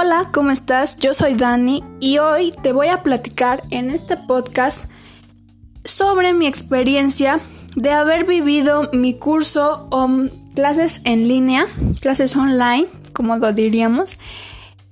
Hola, ¿cómo estás? Yo soy Dani y hoy te voy a platicar en este podcast sobre mi experiencia de haber vivido mi curso o clases en línea, clases online, como lo diríamos,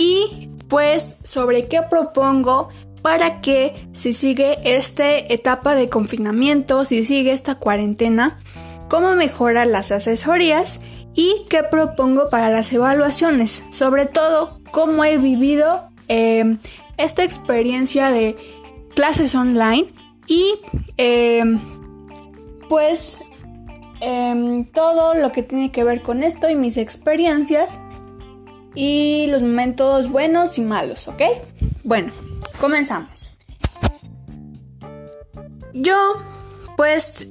y pues sobre qué propongo para que si sigue esta etapa de confinamiento, si sigue esta cuarentena, cómo mejorar las asesorías y qué propongo para las evaluaciones, sobre todo cómo he vivido eh, esta experiencia de clases online y eh, pues em, todo lo que tiene que ver con esto y mis experiencias y los momentos buenos y malos, ¿ok? Bueno, comenzamos. Yo pues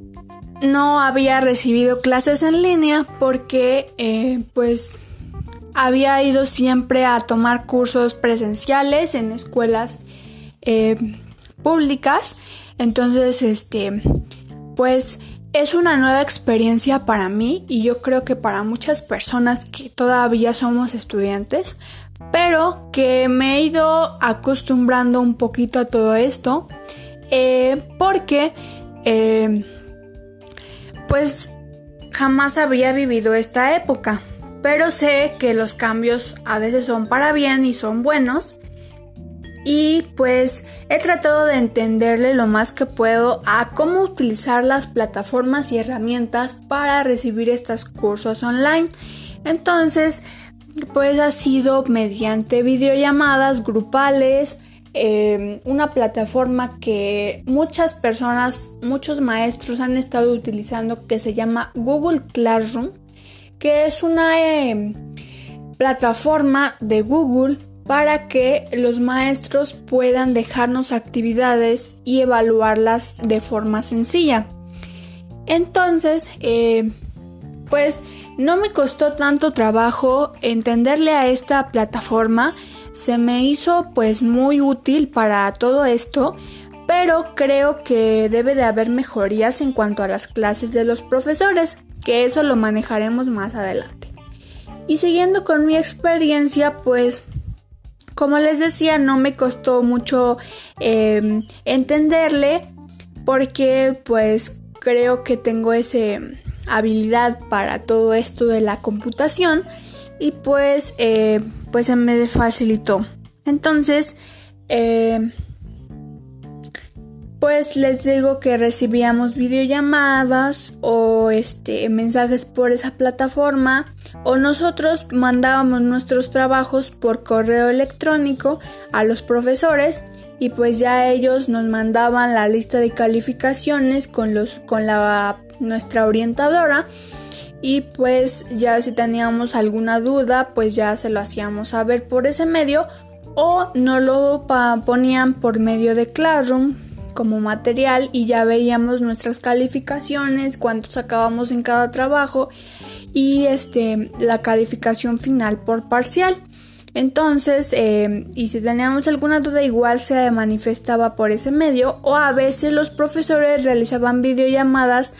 no había recibido clases en línea porque eh, pues había ido siempre a tomar cursos presenciales en escuelas eh, públicas. Entonces este pues es una nueva experiencia para mí y yo creo que para muchas personas que todavía somos estudiantes pero que me he ido acostumbrando un poquito a todo esto eh, porque pues jamás había vivido esta época, pero sé que los cambios a veces son para bien y son buenos. Y pues he tratado de entenderle lo más que puedo a cómo utilizar las plataformas y herramientas para recibir estos cursos online. Entonces, pues ha sido mediante videollamadas grupales, Em, una plataforma que muchas personas, muchos maestros han estado utilizando que se llama Google Classroom, que es una em, plataforma de Google para que los maestros puedan dejarnos actividades y evaluarlas de forma sencilla. Entonces, eh, pues no me costó tanto trabajo entenderle a esta plataforma se me hizo pues muy útil para todo esto, pero creo que debe de haber mejorías en cuanto a las clases de los profesores, que eso lo manejaremos más adelante. Y siguiendo con mi experiencia, pues como les decía, no me costó mucho em, entenderle porque pues creo que tengo esa habilidad para todo esto de la computación y pues eh, pues se me facilitó. Entonces eh, pues les digo que recibíamos videollamadas o este mensajes por esa plataforma o nosotros mandábamos nuestros trabajos por correo electrónico a los profesores y pues ya ellos nos mandaban la lista de calificaciones con los con la nuestra orientadora y pues ya si teníamos alguna duda pues ya se lo hacíamos saber por ese medio o no lo ponían por medio de Classroom como material y ya veíamos nuestras calificaciones, cuánto sacábamos en cada trabajo y este la calificación final por parcial. Entonces, eh, y si teníamos alguna duda, igual se manifestaba por ese medio, o a veces los profesores realizaban videollamadas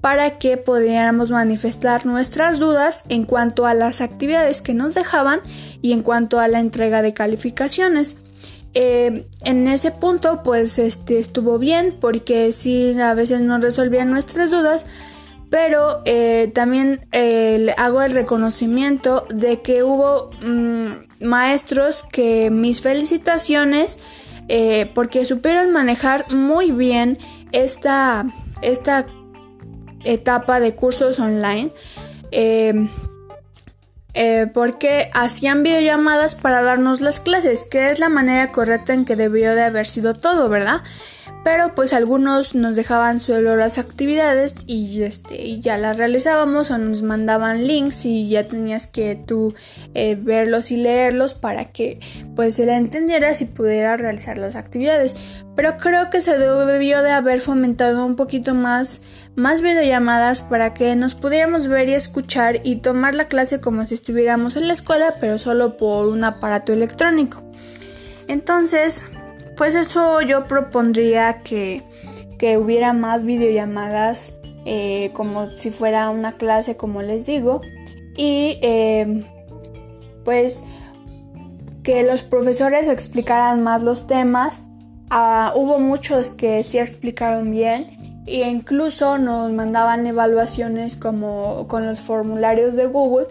para que pudiéramos manifestar nuestras dudas en cuanto a las actividades que nos dejaban y en cuanto a la entrega de calificaciones. Eh, en ese punto pues este estuvo bien porque sí a veces no resolvían nuestras dudas pero eh, también eh, hago el reconocimiento de que hubo mm, maestros que mis felicitaciones porque supieron manejar muy bien esta, esta etapa de cursos online. Eh, eh, porque hacían videollamadas para darnos las clases, que es la manera correcta en que debió de haber sido todo, ¿verdad? Pero pues algunos nos dejaban solo las actividades y este ya las realizábamos o nos mandaban links y ya tenías que tú eh, verlos y leerlos para que pues se la entendieras y pudiera realizar las actividades. Pero creo que se debió de haber fomentado un poquito más más videollamadas para que nos pudiéramos ver y escuchar y tomar la clase como si estuviéramos en la escuela pero solo por un aparato electrónico. Entonces pues eso yo propondría que, hubiera más videollamadas eh, como si fuera una clase como les digo y em, pues que los profesores explicaran más los temas. Ah, hubo muchos que sí explicaron bien e incluso nos mandaban evaluaciones como con los formularios de Google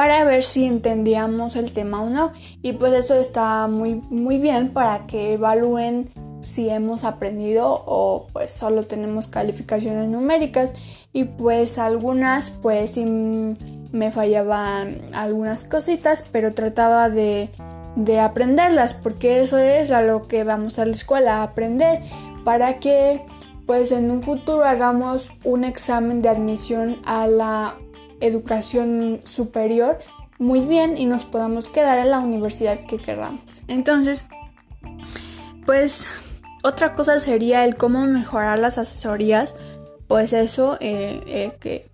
para ver si entendíamos el tema o no. Y pues eso está muy, muy bien para que evalúen si hemos aprendido o pues solo tenemos calificaciones numéricas. Y pues algunas pues sí me fallaban algunas cositas, pero trataba de, de aprenderlas porque eso es a lo que vamos a la escuela, a aprender para que pues en un futuro hagamos un examen de admisión a la educación superior muy bien y nos podamos quedar en la universidad que queramos. Entonces, pues otra cosa sería el cómo mejorar las asesorías. Pues eso, eh, eh, que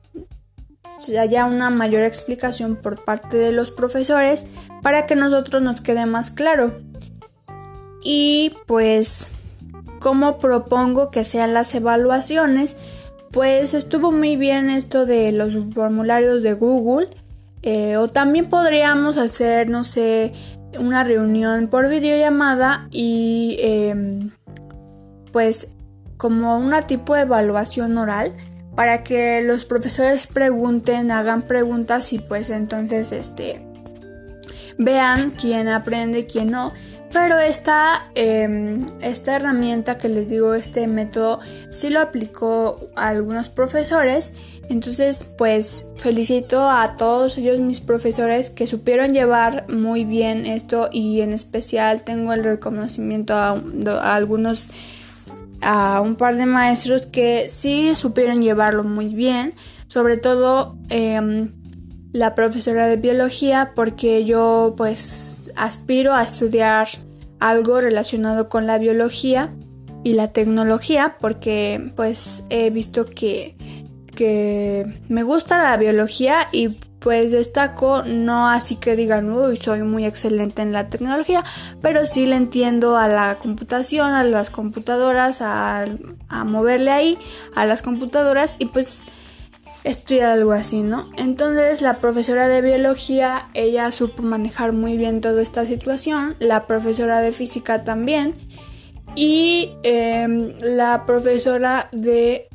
haya una mayor explicación por parte de los profesores para que nosotros nos quede más claro. Y pues, ¿cómo propongo que sean las evaluaciones? Pues estuvo muy bien esto de los formularios de Google. Eh, o también podríamos hacer, no sé, una reunión por videollamada y em, pues como una tipo de evaluación oral para que los profesores pregunten, hagan preguntas y pues entonces este vean quién aprende, quién no. Pero esta, em, esta herramienta que les digo, este método, sí lo aplicó a algunos profesores. Entonces, pues felicito a todos ellos, mis profesores, que supieron llevar muy bien esto y en especial tengo el reconocimiento a, algunos, a un par de maestros que sí supieron llevarlo muy bien. Sobre todo em, la profesora de biología porque yo pues aspiro a estudiar algo relacionado con la biología y la tecnología porque pues he visto que, que me gusta la biología y pues destaco no así que digan uy soy muy excelente en la tecnología pero sí le entiendo a la computación a las computadoras a, a moverle ahí a las computadoras y pues estudiar algo así, ¿no? Entonces la profesora de biología, ella supo manejar muy bien toda esta situación, la profesora de física también, y em, la profesora de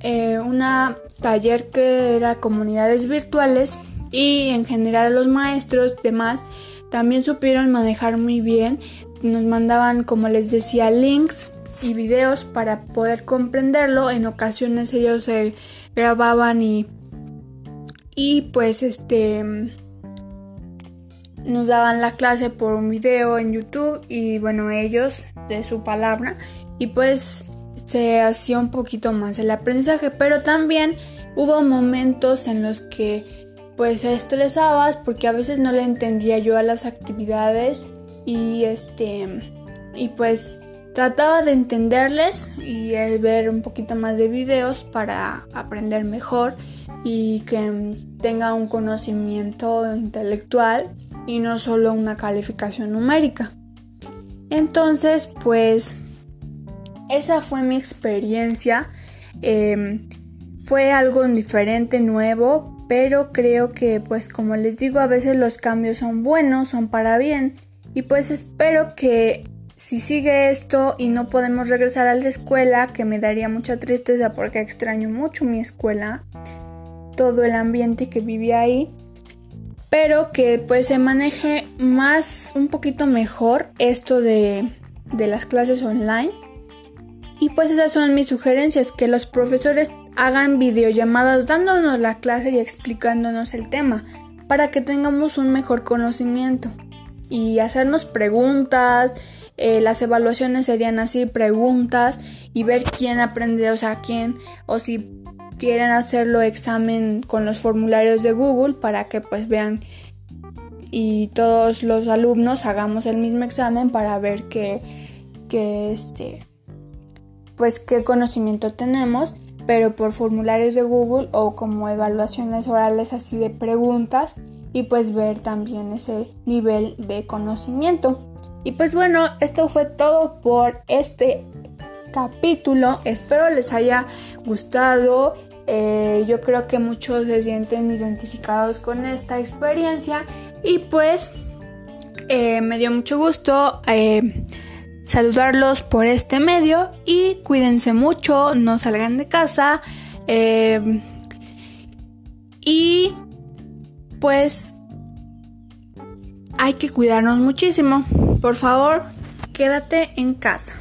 eh, una taller que era comunidades virtuales y en general los maestros demás también supieron manejar muy bien, nos mandaban como les decía links y videos para poder comprenderlo. En ocasiones ellos se grababan y, y pues este nos daban la clase por un video en YouTube y bueno ellos de su palabra y pues se hacía un poquito más el aprendizaje pero también hubo momentos en los que pues estresabas porque a veces no le entendía yo a las actividades y este y pues Trataba de entenderles y ver un poquito más de videos para aprender mejor y que tenga un conocimiento intelectual y no solo una calificación numérica. Entonces, pues esa fue mi experiencia. Em, fue algo diferente, nuevo, pero creo que pues como les digo, a veces los cambios son buenos, son para bien. Y pues espero que si sigue esto y no podemos regresar a la escuela, que me daría mucha tristeza porque extraño mucho mi escuela, todo el ambiente que vivía ahí, pero que pues se maneje más, un poquito mejor esto de, de las clases online. Y pues esas son mis sugerencias, que los profesores hagan videollamadas dándonos la clase y explicándonos el tema, para que tengamos un mejor conocimiento y hacernos preguntas eh, las evaluaciones serían así, preguntas y ver quién aprende, o sea, quién, o si quieren hacerlo examen con los formularios de Google para que pues vean y todos los alumnos hagamos el mismo examen para ver qué, qué este, pues qué conocimiento tenemos, pero por formularios de Google o como evaluaciones orales así de preguntas y pues ver también ese nivel de conocimiento. Y pues bueno, esto fue todo por este capítulo. Espero les haya gustado. Eh, yo creo que muchos se sienten identificados con esta experiencia. Y pues Eh, me dio mucho gusto eh, saludarlos por este medio y cuídense mucho, no salgan de casa. Y pues hay que cuidarnos muchísimo. Por favor, quédate en casa.